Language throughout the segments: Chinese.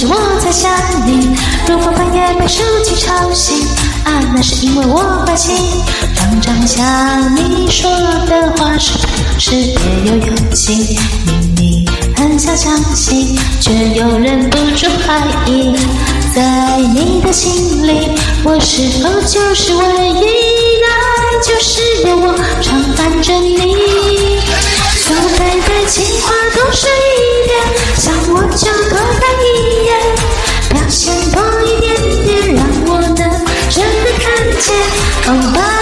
是我在想你。如果半夜被手机吵醒，啊，那是因为我关心。常常想你说的话是是别有用心，明明很想相信，却又忍不住怀疑。在你的心里，我是否就是唯一？爱就是有我常伴着你。见。Oh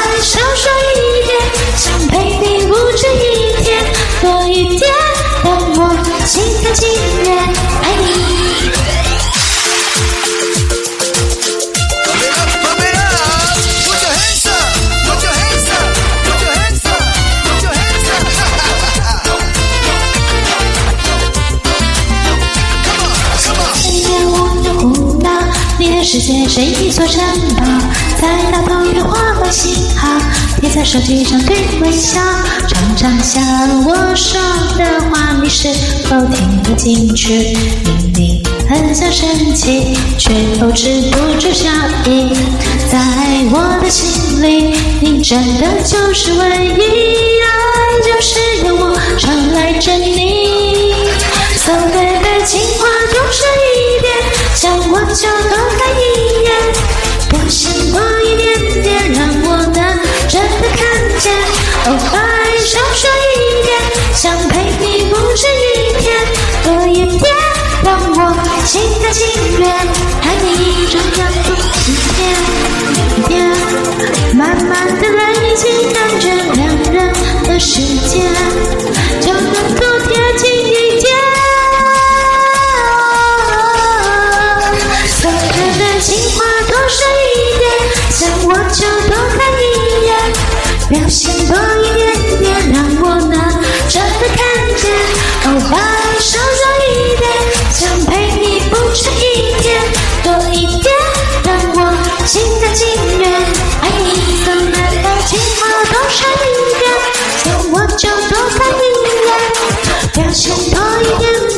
世界是一座城堡，在那头有花瓣信号，贴在手机上对微笑。常常想我说的话，你是否听得进去？明明很想生气，却又止不住笑意。在我的心里，你真的就是唯一，爱就是由我常来着你。So baby，情话多说一点，想我就多情愿爱你，这样多一点，一点，慢慢的累积，感觉两人的世界就能够贴近一点。情话多说一点，想我就多看一眼，表现多一点点，让我能真的看见。Oh 多一点。